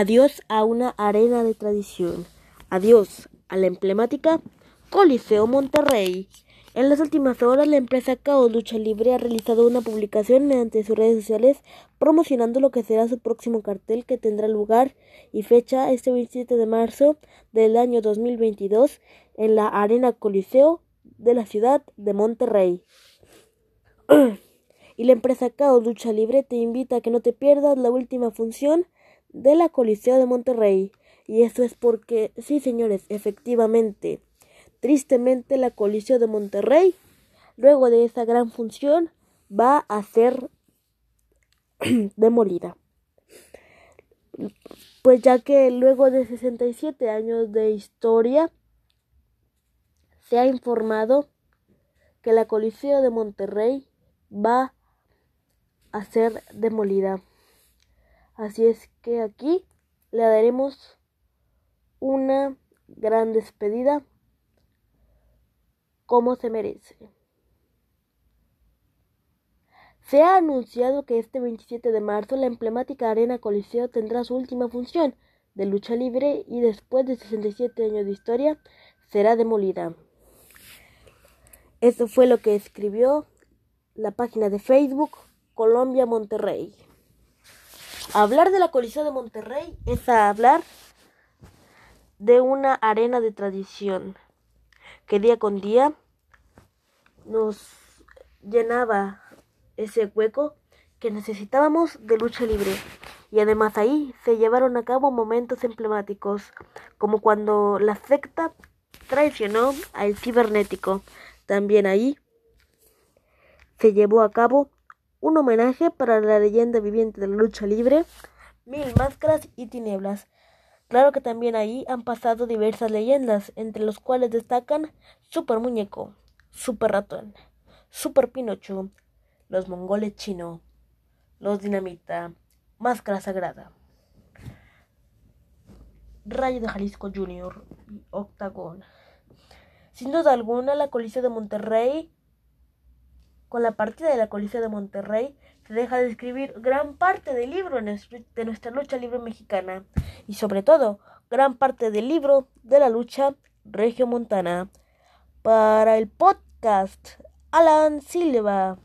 Adiós a una arena de tradición. Adiós a la emblemática Coliseo Monterrey. En las últimas horas, la empresa Caos Lucha Libre ha realizado una publicación mediante sus redes sociales promocionando lo que será su próximo cartel que tendrá lugar y fecha este 27 de marzo del año 2022 en la Arena Coliseo de la ciudad de Monterrey. y la empresa Caos Lucha Libre te invita a que no te pierdas la última función de la Coliseo de Monterrey. Y eso es porque, sí señores, efectivamente, Tristemente, la Coliseo de Monterrey, luego de esa gran función, va a ser demolida. Pues ya que luego de 67 años de historia, se ha informado que la Coliseo de Monterrey va a ser demolida. Así es que aquí le daremos una gran despedida como se merece. Se ha anunciado que este 27 de marzo la emblemática Arena Coliseo tendrá su última función de lucha libre y después de 67 años de historia será demolida. Eso fue lo que escribió la página de Facebook Colombia Monterrey. Hablar de la Coliseo de Monterrey es hablar de una arena de tradición que día con día nos llenaba ese hueco que necesitábamos de lucha libre. Y además ahí se llevaron a cabo momentos emblemáticos, como cuando la secta traicionó al cibernético. También ahí se llevó a cabo un homenaje para la leyenda viviente de la lucha libre, Mil Máscaras y Tinieblas, Claro que también ahí han pasado diversas leyendas, entre los cuales destacan Super Muñeco, Super Ratón, Super Pinocho, los mongoles chino, los dinamita, Máscara Sagrada, Rayo de Jalisco Junior y Octagón. Sin duda alguna, la Coliseo de Monterrey, con la partida de la Coliseo de Monterrey, se deja de escribir gran parte del libro de nuestra lucha libre mexicana y sobre todo gran parte del libro de la lucha regiomontana. Para el podcast, Alan Silva.